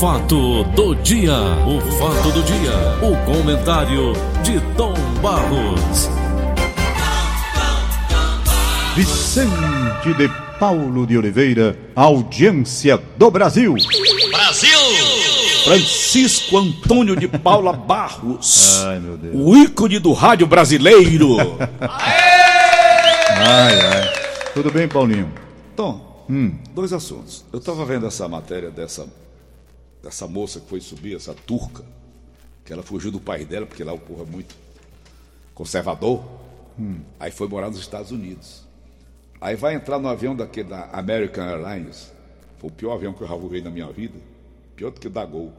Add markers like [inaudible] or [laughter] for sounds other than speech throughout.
fato do dia, o fato do dia, o comentário de Tom Barros. Vicente de Paulo de Oliveira, audiência do Brasil. Brasil! Francisco Antônio de Paula Barros. [laughs] Ai, meu Deus. O ícone do rádio brasileiro. [laughs] Ai, ai. Tudo bem, Paulinho? Tom, dois assuntos. Eu estava vendo essa matéria dessa, dessa moça que foi subir, essa turca, que ela fugiu do pai dela, porque lá o povo é muito conservador. Aí foi morar nos Estados Unidos. Aí vai entrar no avião daquele da American Airlines. Foi o pior avião que eu já voei na minha vida. Pior do que o da Gol.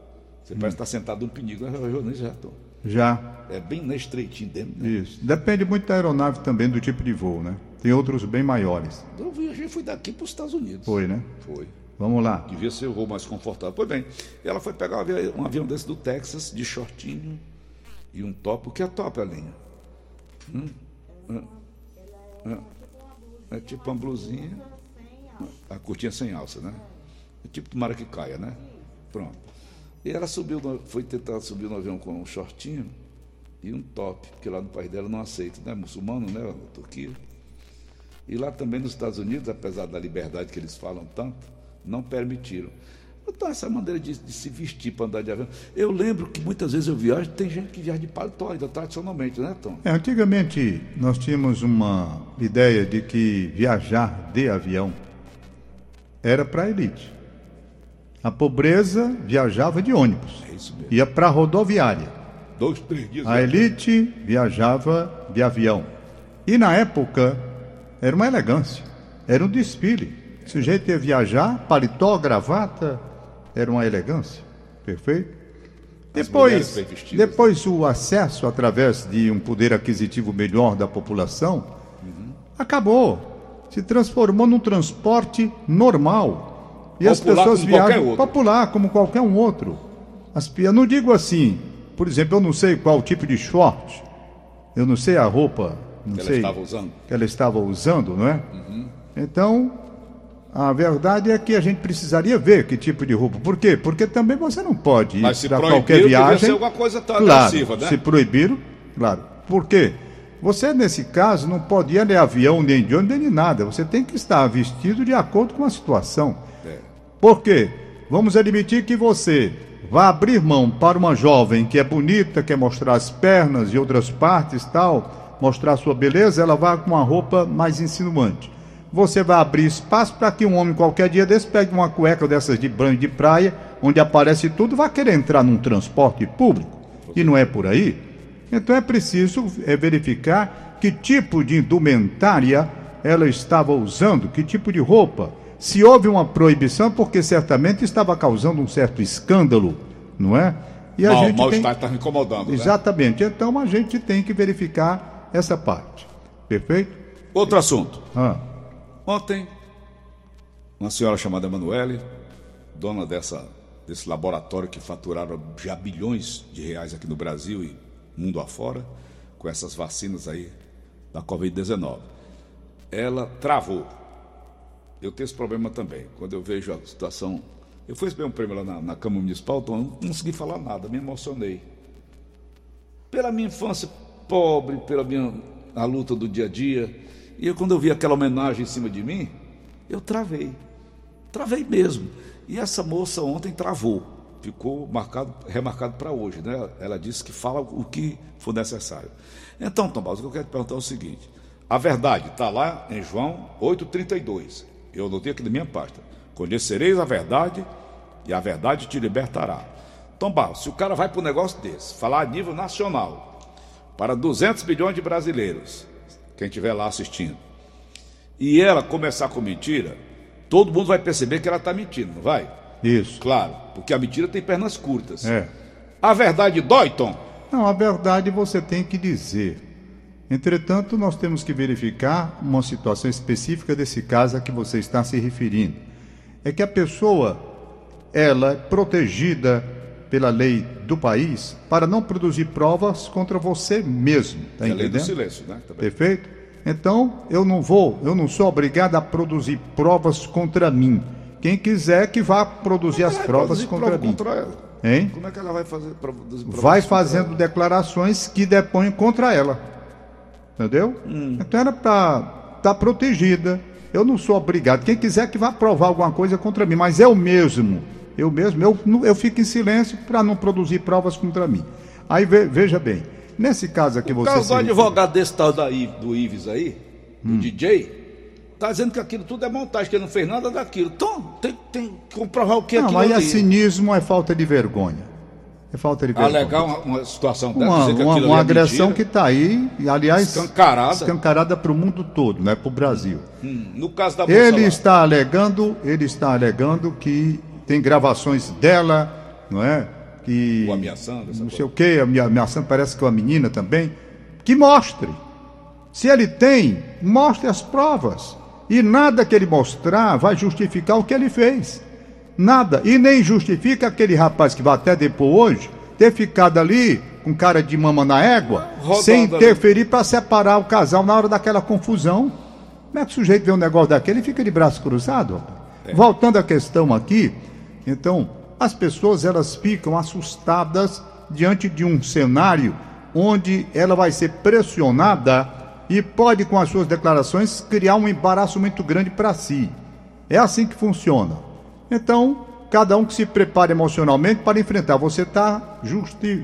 Você parece estar sentado num pinico. Eu, já, Tom. Já. É bem na estreitinho dentro, né? Isso. Depende muito da aeronave também, do tipo de voo, né? Tem outros bem maiores. Eu viajei, fui daqui para os Estados Unidos. Foi, né? Foi. Vamos lá. Devia ser o voo mais confortável. Pois bem, ela foi pegar um avião, um avião desse do Texas, de shortinho e um top. O que é top, Alinha? Hum? Hum? Hum? É tipo uma blusinha, a curtinha sem alça, né? É tipo tomara que caia, né? Pronto. E ela subiu, no- foi tentar subir no avião com um shortinho e um top, porque lá no país dela não aceita, né? Muçulmano, né? Turquia. E lá também nos Estados Unidos, apesar da liberdade que eles falam tanto, não permitiram. Então, essa maneira de, de se vestir para andar de avião. Eu lembro que muitas vezes eu viajo, tem gente que viaja de paletó ainda tradicionalmente, né, Tom? É, antigamente nós tínhamos uma ideia de que viajar de avião era para a elite. A pobreza viajava de ônibus, É isso mesmo. ia para a rodoviária. Dois, três dias. A elite viajava de avião. E na época era uma elegância, era um desfile. O sujeito ia viajar, paletó, gravata, era uma elegância. Perfeito? As Depois, depois o acesso através de um poder aquisitivo melhor da população acabou. Se transformou num transporte normal. E as Popular pessoas como qualquer viajam popular como qualquer um outro. As, eu não digo assim, por exemplo, eu não sei qual tipo de short, eu não sei a roupa, não Que ela sei estava usando. Uhum. que ela estava usando, não é? Então, a verdade é que a gente precisaria ver que tipo de roupa. Por quê? Porque também você não pode ir para qualquer viagem. ser alguma coisa tão claro, agressiva, né? Se proibiram, claro. Por quê? Você, nesse caso, não pode ir nem avião, nem de ônibus, nem de nada. Você tem que estar vestido de acordo com a situação. É. Por quê? Vamos admitir que você vai abrir mão para uma jovem que é bonita, quer mostrar as pernas e outras partes tal, mostrar sua beleza, ela vai com uma roupa mais insinuante. Você vai abrir espaço para que um homem qualquer dia desse pegue uma cueca dessas de banho de praia, onde aparece tudo, vai querer entrar num transporte público. E não é por aí. Então é preciso é, verificar que tipo de indumentária ela estava usando, que tipo de roupa. Se houve uma proibição, porque certamente estava causando um certo escândalo, não é? E a Mal, gente tem... mal-estar está me incomodando. Né? Exatamente. Então a gente tem que verificar essa parte. Perfeito? Outro assunto. Ah, Ontem, uma senhora chamada Emanuele, dona dessa, desse laboratório que faturaram já bilhões de reais aqui no Brasil e mundo afora, com essas vacinas aí da Covid-19, ela travou. Eu tenho esse problema também. Quando eu vejo a situação. Eu fui receber um prêmio lá na, na Câmara Municipal, então eu não consegui falar nada, me emocionei. Pela minha infância pobre, pela minha a luta do dia a dia. E eu, quando eu vi aquela homenagem em cima de mim, eu travei. Travei mesmo. E essa moça ontem travou. Ficou marcado, remarcado para hoje, né? Ela disse que fala o que for necessário. Então, Tom o que eu quero te perguntar é o seguinte: a verdade está lá em João 8,32. Eu anotei aqui na minha pasta. Conhecereis a verdade e a verdade te libertará. Tom se o cara vai para um negócio desse, falar a nível nacional, para 200 milhões de brasileiros, quem estiver lá assistindo, e ela começar com mentira, todo mundo vai perceber que ela está mentindo, não vai? isso. Claro, porque a mentira tem pernas curtas. É. A verdade dói, Tom? Não, a verdade você tem que dizer. Entretanto, nós temos que verificar uma situação específica desse caso a que você está se referindo. É que a pessoa, ela é protegida pela lei do país para não produzir provas contra você mesmo. Tá é a lei do entendendo? silêncio, né? Também. Perfeito? Então, eu não vou, eu não sou obrigado a produzir provas contra mim. Quem quiser que vá produzir as vai provas contra prova mim. contra ela. Hein? Como é que ela vai fazer Vai fazendo declarações que depõem contra ela. Entendeu? Hum. Então era para estar protegida. Eu não sou obrigado. Quem quiser que vá provar alguma coisa contra mim, mas eu mesmo, eu mesmo, eu, não- eu fico em silêncio para não produzir provas contra mim. Aí ve- veja bem, nesse caso aqui O você. caso do advogado desse tal da Ives- do Ives aí, Hum. do DJ, tá dizendo que aquilo tudo é montagem, que ele não fez nada daquilo. Então, tem, tem que comprovar o que Não, aquilo mas é ali. cinismo, é falta de vergonha. É falta de vergonha. Alegar uma, uma situação dessa, uma, que uma- uma ali é agressão que mentira. está aí, e, aliás, Escancarada. escancarada para o mundo todo, não é para o Brasil. Hum, no caso da Ele lá. está alegando, ele está alegando que tem gravações dela, não é? Que O ameaçando, não sei o que, ameaçando, parece que é uma menina também. Que mostre. Se ele tem, mostre as provas. E nada que ele mostrar vai justificar o que ele fez. Nada. E nem justifica aquele rapaz que vai até depor hoje ter ficado ali com cara de mama na égua, Rodando sem interferir para separar o casal na hora daquela confusão. Como é que o sujeito vê um negócio daquele e fica de braço cruzado? É. Voltando à questão aqui, então, as pessoas elas ficam assustadas diante de um cenário onde ela vai ser pressionada e pode, com as suas declarações, criar um embaraço muito grande para si. É assim que funciona. Então, cada um que se prepare emocionalmente para enfrentar. Você está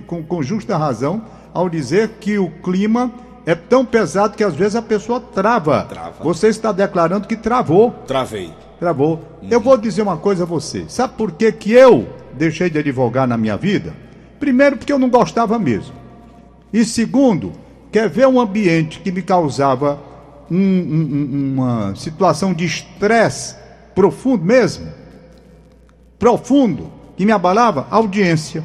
com, com justa razão ao dizer que o clima é tão pesado que às vezes a pessoa trava. Trava. Você está declarando que travou. Travei. Travou. Eu vou dizer uma coisa a você. Sabe por que, que eu deixei de advogar na minha vida? Primeiro, porque eu não gostava mesmo. E segundo, quer ver um ambiente que me causava um- um- um- uma situação de estresse profundo mesmo? Profundo, que me abalava? Audiência.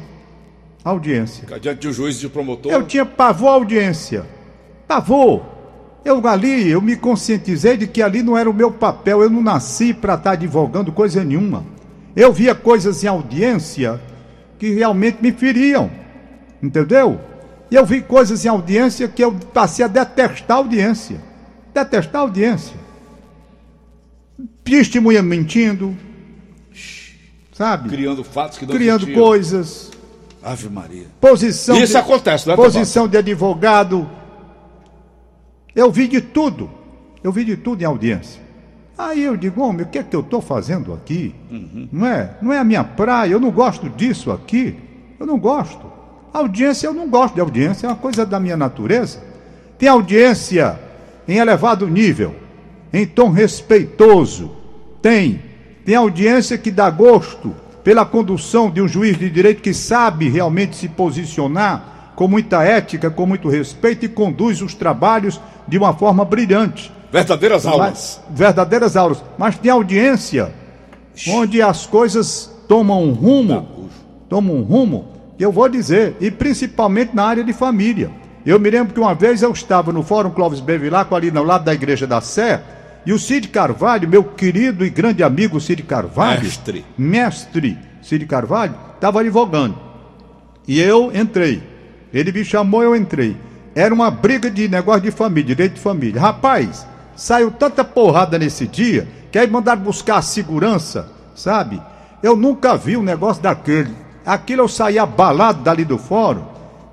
Audiência. Diante de um juiz e de promotor. Eu tinha pavor à audiência. Pavor. Eu ali, eu me conscientizei de que ali não era o meu papel. Eu não nasci para estar advogando coisa nenhuma. Eu via coisas em audiência que realmente me feriam. Entendeu? E eu vi coisas em audiência que eu passei a detestar a audiência. Detestar a audiência. Testemunha mentindo. Sabe? Criando fatos que não Criando existiam. coisas. Ave Maria. Posição Isso de, acontece, não é, Posição de advogado. Eu vi de tudo. Eu vi de tudo em audiência. Aí eu digo, homem, o que é que eu estou fazendo aqui? Não é? Não é a minha praia, eu não gosto disso aqui. Eu não gosto. Audiência, eu não gosto de audiência, é uma coisa da minha natureza. Tem audiência em elevado nível, em tom respeitoso. Tem. Tem audiência que dá gosto pela condução de um juiz de direito que sabe realmente se posicionar com muita ética, com muito respeito e conduz os trabalhos de uma forma brilhante. Verdadeiras aulas. Mas- verdadeiras aulas. Mas tem audiência onde as coisas tomam um rumo, tomam um rumo, que eu vou dizer, e principalmente na área de família. Eu me lembro que uma vez eu estava no Fórum Clóvis Bevilacqua, ali ao lado da Igreja da Sé, e o Cid Carvalho, meu querido e grande amigo Cid Carvalho, Mestre. mestre Cid Carvalho, estava advogando. E eu entrei. Ele me chamou, eu entrei. Era uma briga de negócio de família, direito de família. Rapaz, saiu tanta porrada nesse dia que aí mandaram buscar a segurança, sabe? Eu nunca vi um negócio daquele. Aquilo eu saí abalado dali do fórum.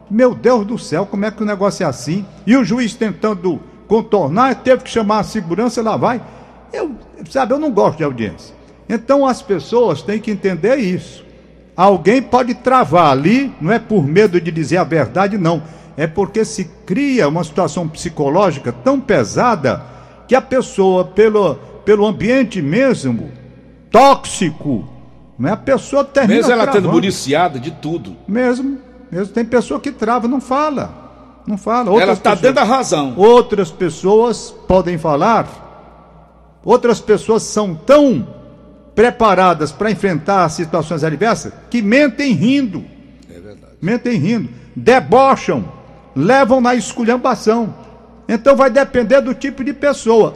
Meu Deus do céu, como é que o negócio é assim? E o juiz tentando contornar, teve que chamar a segurança, lá vai. Eu, sabe, eu não gosto de audiência. Então as pessoas têm que entender isso. Alguém pode travar ali, não é por medo de dizer a verdade, não. É porque se cria uma situação psicológica tão pesada que a pessoa, pelo, pelo ambiente mesmo, tóxico, não é? a pessoa termina Mesmo ela tendo travando. municiada de tudo. Mesmo, mesmo. Tem pessoa que trava, não fala. Não fala. ela Outras está pessoas- dentro da razão. Outras pessoas podem falar, outras pessoas são tão preparadas para enfrentar situações adversas que mentem rindo. É verdade. Mentem rindo, debocham, levam na esculhambação. Então vai depender do tipo de pessoa.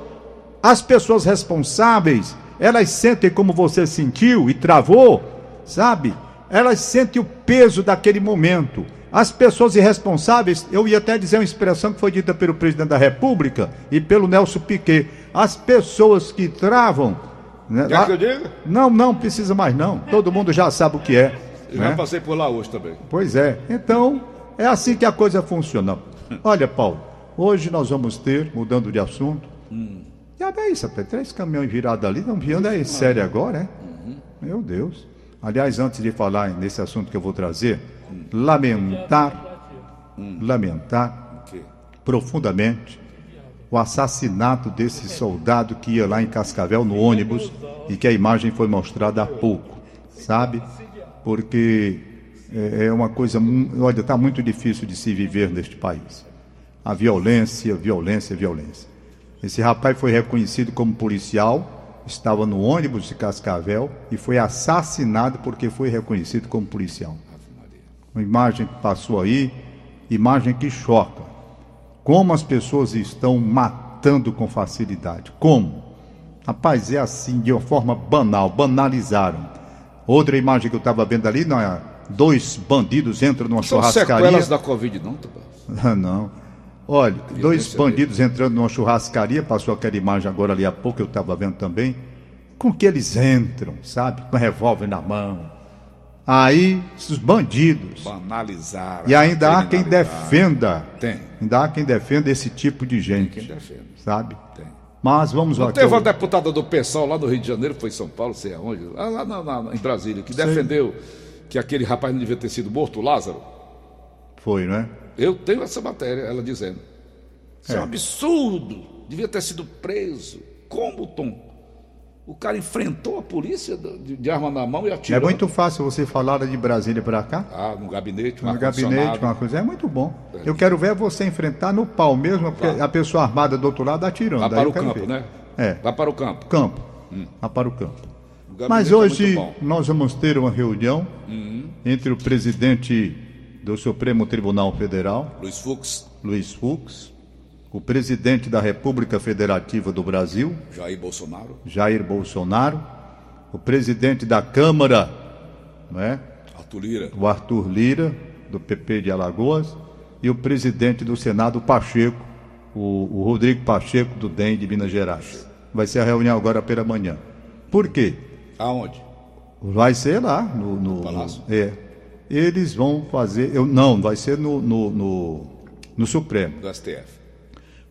As pessoas responsáveis, elas sentem como você sentiu e travou, sabe? Elas sentem o peso daquele momento. As pessoas irresponsáveis, eu ia até dizer uma expressão que foi dita pelo presidente da República e pelo Nelson Piquet. As pessoas que travam Né? Quer Lá- que eu diga? Não, não precisa mais não. Todo mundo já sabe o que é. Eu né? já passei por lá hoje também. Pois é. Então, é assim que a coisa funciona. [laughs] Olha, Paulo, hoje nós vamos ter, mudando de assunto. Já vê isso, até três caminhões virados ali, não viando é sério agora, é? Meu Deus. Aliás, antes de falar nesse assunto que eu vou trazer, lamentar, lamentar O quê? profundamente o assassinato desse soldado que ia lá em Cascavel no ônibus e que a imagem foi mostrada há pouco, sabe? Porque é é uma coisa, olha, está muito difícil de se viver neste país. A violência, violência, violência. Esse rapaz foi reconhecido como policial, estava no ônibus de Cascavel e foi assassinado porque foi reconhecido como policial. Uma imagem que passou aí, imagem que choca. Como as pessoas estão matando com facilidade. Como? Rapaz, é assim, de uma forma banal, banalizaram. Outra imagem que eu estava vendo ali, não é? Dois bandidos entram numa São churrascaria. sequelas da Covid, não, Tubá? [laughs] Ah, não. Olha, dois Violência bandidos entrando numa churrascaria, passou aquela imagem agora ali há pouco, eu estava vendo também. Com que eles entram, sabe? Com revólver na mão. Aí, esses bandidos. Banalizaram. E ainda há quem defenda. Tem. Ainda há quem defenda esse tipo de Quem gente, defende? sabe? Tem. Mas vamos lá. Teve uma deputada do PSOL lá no Rio de Janeiro, foi em São Paulo, sei aonde, lá, lá na- na- em Brasília, que defendeu que aquele rapaz não devia ter sido morto, o Lázaro. Foi, não é? Eu tenho essa matéria, ela dizendo. Isso é, um absurdo, devia ter sido preso. Como, Tom? O cara enfrentou a polícia de, de arma na mão e É atirou. muito fácil você falar de Brasília para cá. Ah, no gabinete, No gabinete, uma coisa. É muito bom. Eu quero ver você enfrentar no pau mesmo, porque a pessoa armada do outro lado atirando. Aí para o campo, ver. né? É. Lá para o campo. Campo. Lá para o campo. O Mas é hoje. Uhum. nós vamos ter uma reunião entre o presidente do Supremo Tribunal Federal, Luiz Fux, Luiz Fux, o presidente da República Federativa do Brasil, Jair Bolsonaro, Jair Bolsonaro, o presidente da Câmara, não é? Arthur Lira. o Arthur Lira, do PP de Alagoas, e o presidente do Senado, Pacheco, o, o Rodrigo Pacheco, do DEM de Minas Gerais. Vai ser a reunião agora pela manhã. Por quê? Aonde? Vai ser lá no, no, Palácio? no- é. Eles vão fazer. Eu, não, vai ser no, no, no, no Supremo. Do STF.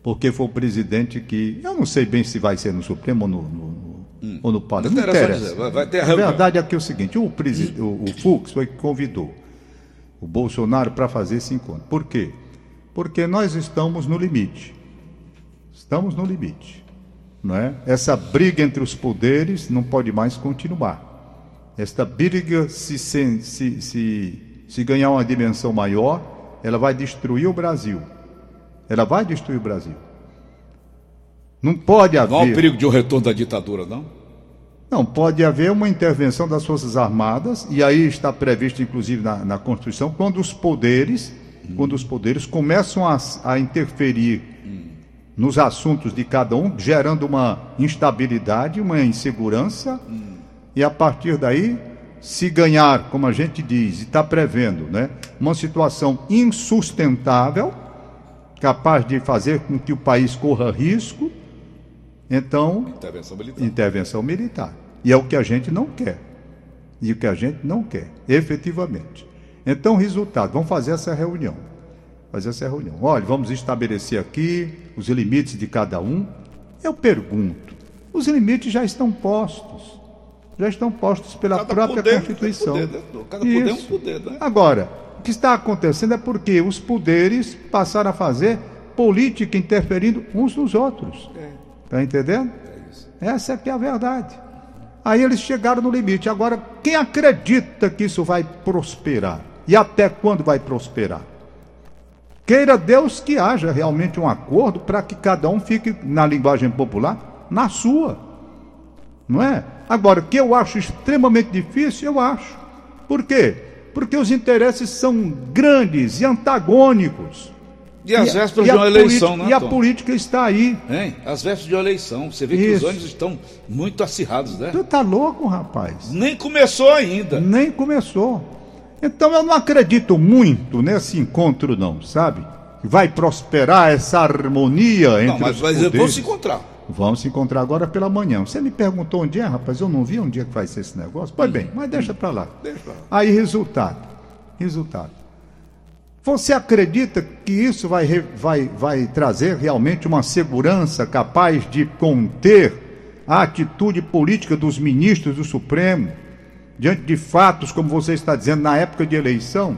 Porque foi o presidente que. Eu não sei bem se vai ser no Supremo ou no, no, no- ou no Palácio. Não Não interessa dizer, vai- vai ter a verdade é que é o seguinte: o, presi- o, o Fux foi que convidou o Bolsonaro para fazer esse encontro. Por quê? Porque nós estamos no limite. Estamos no limite. Não é? Essa briga entre os poderes não pode mais continuar. Esta briga, se, se, se, se ganhar uma dimensão maior, ela vai destruir o Brasil. Ela vai destruir o Brasil. Não pode haver. Não há o perigo de um retorno da ditadura, não? Não, pode haver uma intervenção das Forças Armadas, e aí está previsto, inclusive, na, na Constituição, quando os poderes, quando os poderes começam a, a interferir nos assuntos de cada um, gerando uma instabilidade, uma insegurança, e a partir daí, se ganhar, como a gente diz, e está prevendo, né, uma situação insustentável, capaz de fazer com que o país corra risco, então Intervenção militar. intervenção militar. E é o que a gente não quer. E o que a gente não quer, efetivamente. Então, resultado, vamos fazer essa reunião. Fazer essa reunião. Olha, vamos estabelecer aqui os limites de cada um. Eu pergunto, os limites já estão postos. Já estão postos pela Cada própria poder tem Constituição. poder, né? Cada poder é um poder, né? Agora, que está acontecendo é porque os poderes passaram a fazer política interferindo uns nos outros. Está entendendo? Essa é que é a verdade. Aí eles chegaram no limite. Agora, quem acredita que isso vai prosperar? E até quando vai prosperar? Queira Deus que haja realmente um acordo para que cada um fique, na linguagem popular, na sua. Não é? Agora, que eu acho extremamente difícil, eu acho. Por quê? Porque os interesses são grandes e antagônicos. E as vésperas e de uma eleição, política- né, E a Tom? política está aí. Hein? As vésperas de uma eleição. Você vê que Isso. os ânimos estão muito acirrados, né? Tu tá louco, rapaz? Nem começou ainda. Nem começou. Então eu não acredito muito nesse encontro, não, sabe? Que Vai prosperar essa harmonia entre Não, mas, os mas eles vão se encontrar. Vamos se encontrar agora pela manhã. Você me perguntou onde é, rapaz? Eu não vi onde é que vai ser esse negócio. Pois bem, mas deixa para lá. Deixa. Aí, resultado. Resultado. Você acredita que isso vai, vai, vai trazer realmente uma segurança capaz de conter a atitude política dos ministros do Supremo diante de fatos, como você está dizendo, na época de eleição?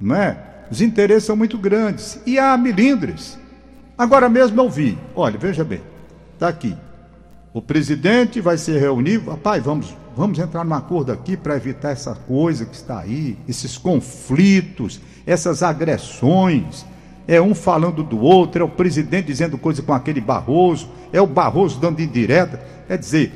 Não é? Os interesses são muito grandes. E há milindres. Agora mesmo eu vi. Olha, veja bem. Está aqui. O presidente vai se reunir. Rapaz, vamos, vamos entrar num acordo aqui para evitar essa coisa que está aí, esses conflitos, essas agressões. É um falando do outro, é o presidente dizendo coisa com aquele Barroso, é o Barroso dando indireta. Quer dizer,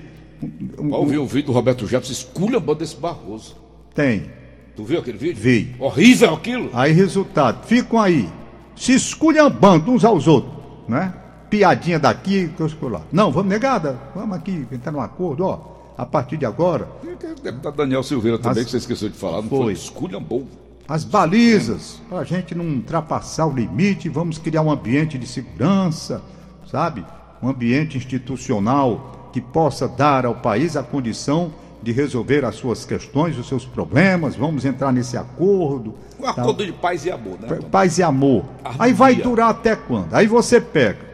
um- um- Ouvi um vídeo do Roberto Jefferson esculhambando desse Barroso. tem. Tu viu aquele vídeo? Vi. Horrível aquilo. Aí, resultado, ficam aí, se esculhambando uns aos outros, né? Piadinha daqui, coisa por lá. Não, vamos negada, vamos aqui, entrar num acordo, ó. A partir de agora, O deputado Daniel Silveira também, As- que você esqueceu de falar, não Foi. foi? Esculhambou. as balizas, para a gente não ultrapassar o limite, vamos criar um ambiente de segurança, sabe? Um ambiente institucional que possa dar ao país a condição de resolver as suas questões, os seus problemas. Vamos entrar nesse acordo. Um acordo de paz e amor, né? Pa- Paz e amor. Harmonia. Aí vai durar até quando? Aí você pega.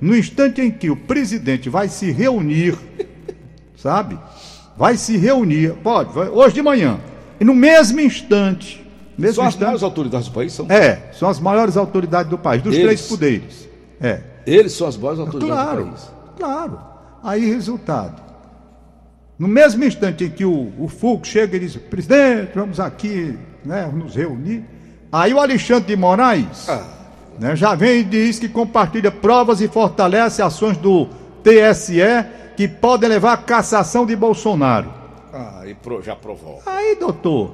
No instante em que o presidente vai se reunir, [laughs] sabe? Vai se reunir, pode, vai- hoje de manhã. E no mesmo instante, mesmo São as instante, maiores autoridades do país, são. é, são as maiores autoridades do país, dos Eles. três poderes. É. Eles são as maiores autoridades do Claro, país. claro. Aí, resultado. No mesmo instante em que o, o Fux chega e diz, presidente, vamos aqui né, nos reunir. Aí o Alexandre de Moraes Ah. Né, já vem e diz que compartilha provas e fortalece ações do TSE que podem levar à cassação de Bolsonaro. Ah, e pro- já provou. Aí, doutor,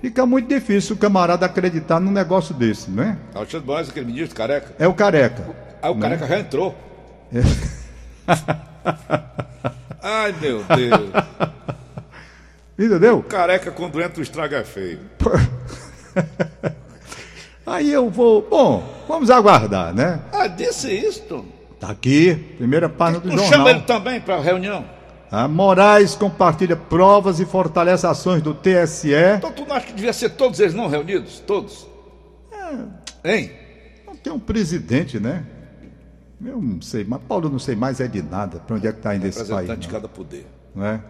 fica muito difícil o camarada acreditar num negócio desse, né? Alexandre Moraes, aquele ministro careca. É o careca. Aí o careca já entrou. [laughs] Ai, meu Deus. Entendeu? Careca, quando entra, o estrago é feio. [laughs] Aí eu vou. Bom, vamos aguardar, né? Ah, disse isto. Tá aqui, primeira página do Não chama ele jornal. também para reunião? A Moraes compartilha provas e fortalece ações do TSE. Então tu não acha que devia ser todos eles não reunidos? Todos? Hein? Não tem um presidente, né? Eu não sei, mas Paulo eu não sei mais é de nada. Para onde é que está indo esse país? De cada poder. não é?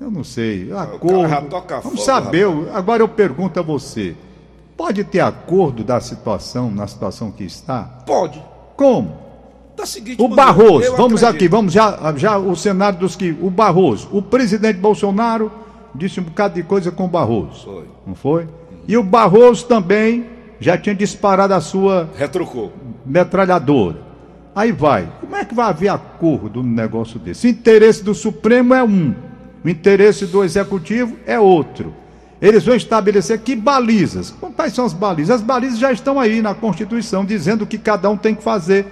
Eu não sei. Acordo. já toca Vamos fogo, saber. Agora eu pergunto a você: pode ter acordo da situação, na situação que está? Pode. Como? Da seguinte O maneira, Barroso, vamos acredito. aqui, vamos já, já o cenário dos que. O Barroso, o presidente Bolsonaro disse um bocado de coisa com o Barroso. Foi. Não foi? E o Barroso também já tinha disparado a sua Retrucou. metralhadora. Aí vai. Como é que vai haver acordo no negócio desse? O interesse do Supremo é um, o interesse do Executivo é outro. Eles vão estabelecer que balizas. Quais são as balizas? As balizas já estão aí na Constituição, dizendo que cada um tem que fazer.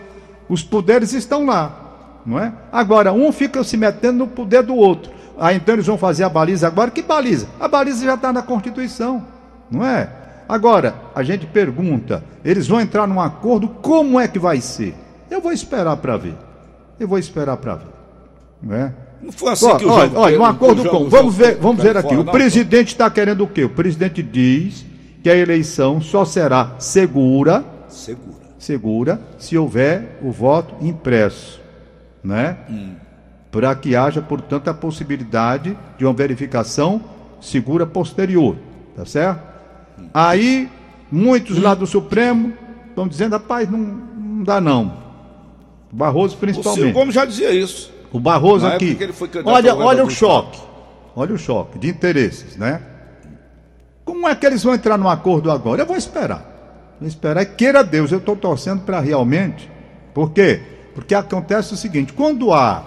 Os poderes estão lá, não é? Agora, um fica se metendo no poder do outro. Aí então eles vão fazer a baliza agora. Que baliza? A baliza já está na Constituição, não é? Agora, a gente pergunta, eles vão entrar num acordo, como é que vai ser? Eu vou esperar para ver. Eu vou esperar para ver. Não é? Não foi assim Ó, que o olha, jogo... olha, um acordo com. Vamos ver, vamos ver aqui. O presidente está querendo o quê? O presidente diz que a eleição só será segura, Segura. segura, se houver o voto impresso, né? Hum. Para que haja, portanto, a possibilidade de uma verificação segura posterior, tá certo? Hum. Aí, muitos lá do Supremo estão dizendo, rapaz, não, não dá não. Barroso O Ciro principalmente. Gomes já dizia isso. O Barroso Na aqui. olha, olha o choque. Olha o choque de interesses, né? Como é que eles vão entrar num acordo agora? Eu vou esperar. Vou esperar. Queira Deus, eu estou torcendo para realmente. Por quê? Porque acontece o seguinte: quando há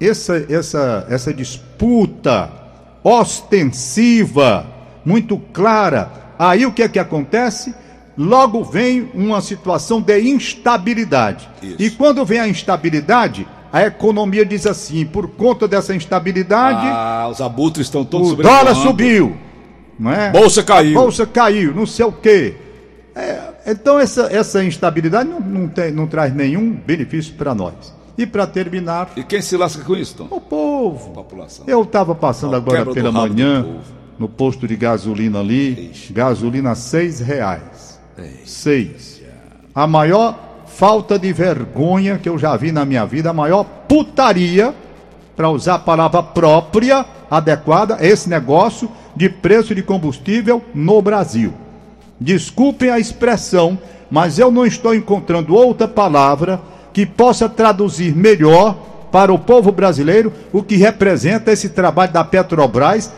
essa, essa, essa disputa ostensiva, muito clara, aí o que é que acontece? Logo vem uma situação de instabilidade. Isso. E quando vem a instabilidade, a economia diz assim: por conta dessa instabilidade, Ah, os abutres estão todos o dólar subiu. Não é? Bolsa caiu. A bolsa caiu, não sei o quê. É, então essa, essa instabilidade não, não, tem- não traz nenhum benefício para nós. E para terminar. E quem se lasca com isso, Tom? O povo. População. Eu estava passando Não, agora pela manhã no posto de gasolina ali. Ixi. Gasolina seis reais. Ei. Seis. A maior falta de vergonha que eu já vi na minha vida, a maior putaria, para usar a palavra própria, adequada, é esse negócio de preço de combustível no Brasil. Desculpem a expressão, mas eu não estou encontrando outra palavra que possa traduzir melhor para o povo brasileiro o que representa esse trabalho da Petrobras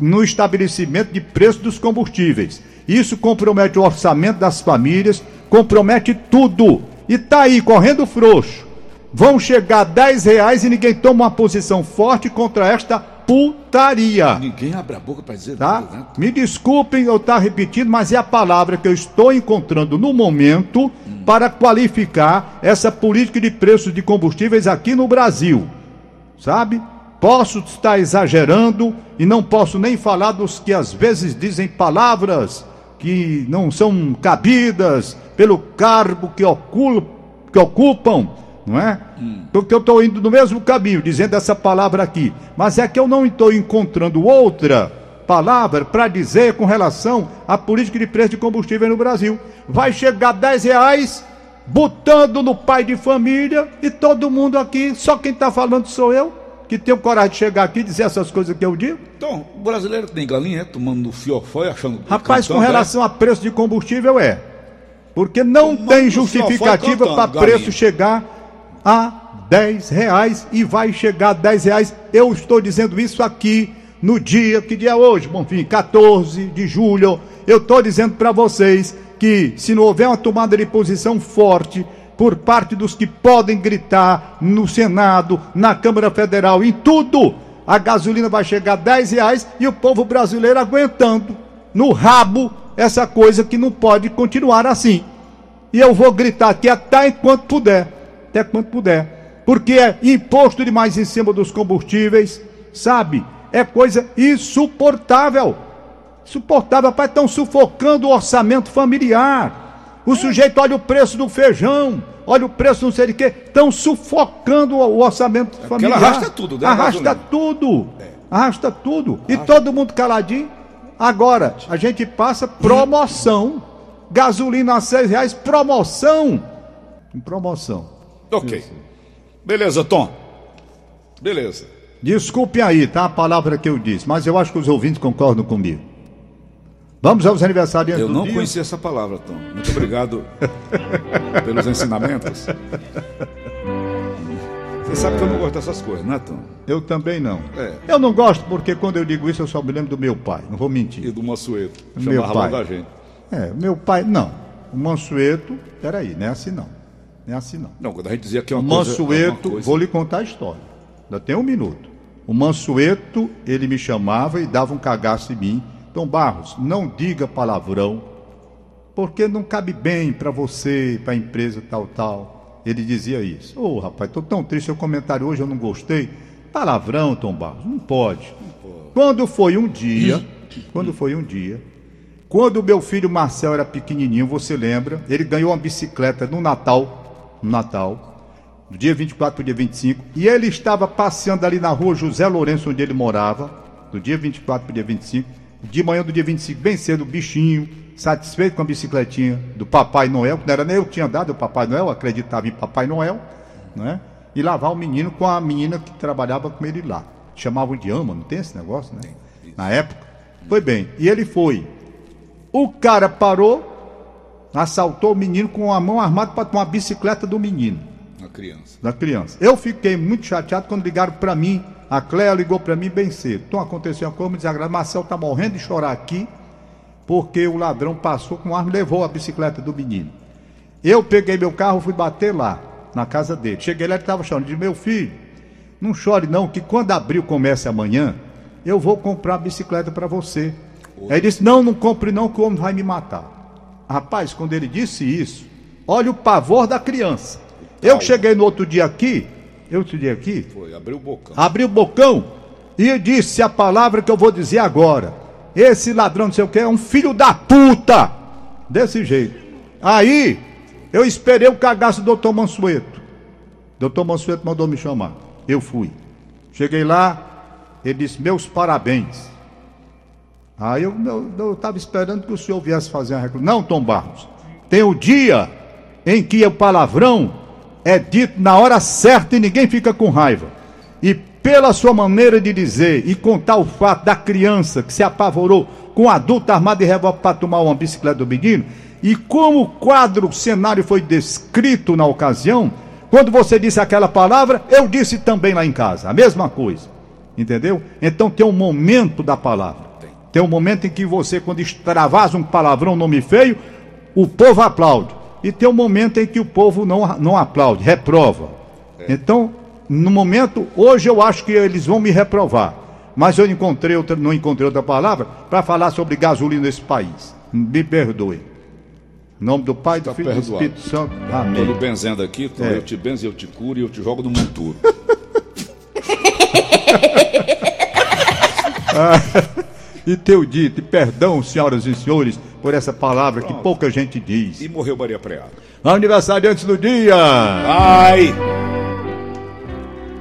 no estabelecimento de preço dos combustíveis. Isso compromete o orçamento das famílias, compromete tudo. E tá aí, correndo frouxo. Vão chegar a 10 reais e ninguém toma uma posição forte contra esta putaria. Ninguém abre a boca para dizer Tá? nada, né? Me desculpem eu estar repetindo, mas é a palavra que eu estou encontrando no momento para qualificar essa política de preços de combustíveis aqui no Brasil. Sabe? Posso estar exagerando e não posso nem falar dos que às vezes dizem palavras que não são cabidas pelo cargo que, que ocupam, não é? Porque eu estou indo no mesmo caminho, dizendo essa palavra aqui. Mas é que eu não estou encontrando outra palavra para dizer com relação à política de preço de combustível no Brasil. Vai chegar a 10 reais, botando no pai de família, e todo mundo aqui, só quem está falando sou eu, que tenho coragem de chegar aqui e dizer essas coisas que eu digo. Então, o brasileiro tem galinha, é? Tomando no fiofó e achando... Rapaz, com é? relação a preço de combustível é. Porque não Tomando tem justificativa para preço galinha. chegar a 10 reais e vai chegar a 10 reais. Eu estou dizendo isso aqui no dia, que dia é hoje? Bom, enfim, 14 de julho. Eu estou dizendo para vocês que se não houver uma tomada de posição forte por parte dos que podem gritar no Senado, na Câmara Federal, em tudo, a gasolina vai chegar a 10 reais e o povo brasileiro aguentando no rabo essa coisa que não pode continuar assim. E eu vou gritar aqui até enquanto puder. Até quanto puder. Porque é imposto demais em cima dos combustíveis, sabe? É coisa insuportável. Insuportável, rapaz, estão sufocando o orçamento familiar. O sujeito olha o preço do feijão, olha o preço não sei de quê, estão sufocando o orçamento porque familiar. ela arrasta tudo, né, Arrasta tudo. Arrasta tudo. E todo mundo caladinho. Agora, a gente passa promoção. Gasolina a seis reais, promoção. Promoção. Ok. Beleza, Tom. Beleza. Desculpem aí, tá? A palavra que eu disse, mas eu acho que os ouvintes concordam comigo. Vamos aos aniversariantes Eu não dia. conhecia essa palavra, Tom. Muito obrigado [laughs] pelos ensinamentos. Você sabe que eu não gosto dessas coisas, né, Tom? Eu também não. É. Eu não gosto porque quando eu digo isso eu só me lembro do meu pai, não vou mentir. E do Mansueto. Meu pai. logo a gente. É, meu pai, não. O Mansueto, peraí, não é assim não. Não é assim não. Não, quando a gente dizia que é uma coisa... é Mansueto, coisa- vou lhe contar a história. Ainda tem um minuto. O Mansueto, ele me chamava e dava um cagaço em mim. Tom Barros, não diga palavrão, porque não cabe bem para você, para a empresa tal, tal. Ele dizia isso. Ô, rapaz, tô tão triste, seu comentário hoje eu não gostei. Palavrão, Tom Barros, não pode. Quando foi um dia, quando foi um dia, quando meu filho Marcel era pequenininho, você lembra? Ele ganhou uma bicicleta no Natal, no Natal, do dia 24 para dia 25, e ele estava passeando ali na rua José Lourenço, onde ele morava, do dia 24 para dia 25, de manhã do dia 25, bem cedo, bichinho, satisfeito com a bicicletinha do Papai Noel, que não era nem eu que tinha dado o Papai Noel, acreditava em Papai Noel, né? E lavar o menino com a menina que trabalhava com ele lá. Chamavam de ama, não tem esse negócio, né? Na época. Foi bem. E ele foi. O cara parou, assaltou o menino com a mão armada para tomar a bicicleta do menino, Uma criança. da criança. Eu fiquei muito chateado quando ligaram para mim. A Cléa ligou para mim bem cedo. Então aconteceu uma coisa me desagradável. Marcel tá morrendo de chorar aqui, porque o ladrão passou com arma e levou a bicicleta do menino. Eu peguei meu carro e fui bater lá, na casa dele. Cheguei lá, ele estava chorando. Disse, meu filho, não chore não, que quando abrir o comércio amanhã, eu vou comprar a bicicleta para você. Aí ele disse, não, não compre não, que o homem vai me matar. Rapaz, quando ele disse isso, olha o pavor da criança. Eu que cheguei no outro dia aqui, eu outro dia aqui, Foi, abriu o bocão. abri o bocão e disse a palavra que eu vou dizer agora. Esse ladrão, não sei o que, é um filho da puta. Desse jeito. Aí, eu esperei o cagaço do doutor Mansueto. Doutor Mansueto mandou me chamar. Eu fui. Cheguei lá, ele disse: Meus parabéns. Aí eu estava esperando que o senhor viesse fazer a reclamação. Não, Tom Barros. Tem o dia em que o palavrão é dito na hora certa e ninguém fica com raiva. E pela sua maneira de dizer e contar o fato da criança que se apavorou com um adulto armado de revólver para tomar uma bicicleta do menino, e como o quadro, o cenário foi descrito na ocasião, quando você disse aquela palavra, eu disse também lá em casa, a mesma coisa. Entendeu? Então tem um momento da palavra. Tem um momento em que você, quando extravasa um palavrão, um nome feio, o povo aplaude. E tem um momento em que o povo não, não aplaude, reprova. É. Então, no momento, hoje eu acho que eles vão me reprovar. Mas eu encontrei outra, não encontrei outra palavra para falar sobre gasolina nesse país. Me perdoe. Em nome do Pai, do Filho e do Espírito Santo. Amém. Estou benzendo aqui, então é. eu te benzo, eu te curo e eu te jogo no monturo. [laughs] [laughs] ah, e teu dito, e perdão, senhoras e senhores, por essa palavra Pronto. que pouca gente diz. E morreu Maria Preada. Aniversário antes do dia. Ai!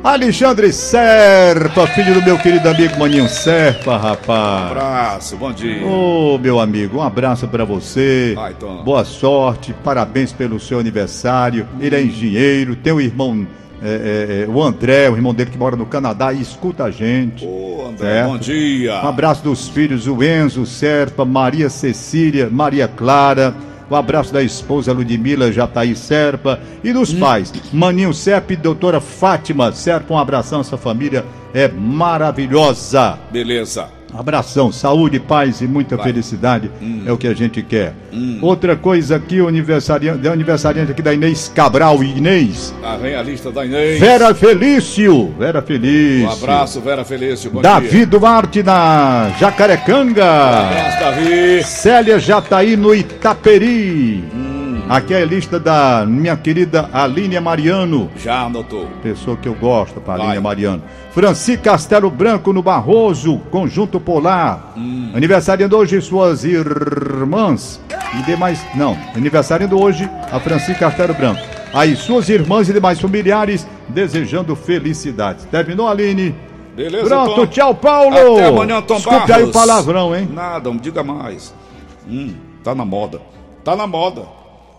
Alexandre Serpa, filho do meu querido amigo Maninho Serpa, rapaz. Um abraço, bom dia. Ô, oh, meu amigo, um abraço para você. Ai, Boa sorte, parabéns pelo seu aniversário. Ele é engenheiro, tem um irmão, é, é, o André, o irmão dele que mora no Canadá e escuta a gente. Ô, André, certo? bom dia. Um abraço dos filhos, o Enzo Serpa, Maria Cecília, Maria Clara. Um abraço da esposa Ludmila Jataí Serpa e dos hum. pais, Maninho Serpa e doutora Fátima Serpa. Um abração, essa família é maravilhosa. Beleza. Abração, saúde, paz e muita Vai. felicidade hum. é o que a gente quer. Hum. Outra coisa aqui, o aniversariante, aniversariante aqui da Inês Cabral, Inês. A vem a lista da Inês. Vera Felício, Vera Felício. Um abraço, Vera Felício. Bom Davi dia. Duarte na Jacarecanga. Um abraço, Davi. Célia Jataí no Itaperi. Hum. Aqui é a lista da minha querida Aline Mariano. Já anotou. Pessoa que eu gosto, para Aline Mariano. Franci Castelo Branco no Barroso, Conjunto Polar. Hum. Aniversariando hoje suas irmãs e demais. Não, aniversariando hoje a Franci Castelo Branco. Aí suas irmãs e demais familiares desejando felicidades. Terminou, Aline? Beleza, Pronto, Tom. tchau, Paulo. Até amanhã, Tom Desculpe Barros. aí o palavrão, hein? Nada, não diga mais. Hum, tá na moda. Tá na moda.